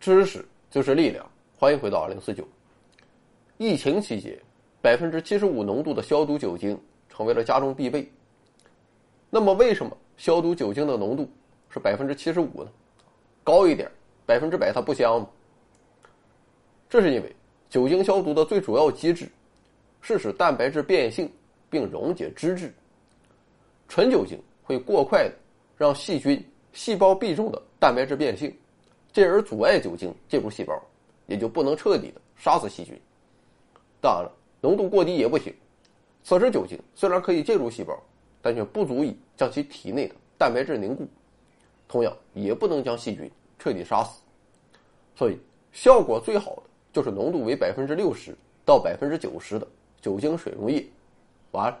知识就是力量，欢迎回到二零四九。疫情期间，百分之七十五浓度的消毒酒精成为了家中必备。那么，为什么消毒酒精的浓度是百分之七十五呢？高一点，百分之百它不香吗？这是因为酒精消毒的最主要机制是使蛋白质变性并溶解脂质。纯酒精会过快的让细菌细胞壁中的蛋白质变性。进而阻碍酒精进入细胞，也就不能彻底的杀死细菌。当然了，浓度过低也不行。此时酒精虽然可以进入细胞，但却不足以将其体内的蛋白质凝固，同样也不能将细菌彻底杀死。所以，效果最好的就是浓度为百分之六十到百分之九十的酒精水溶液。完了。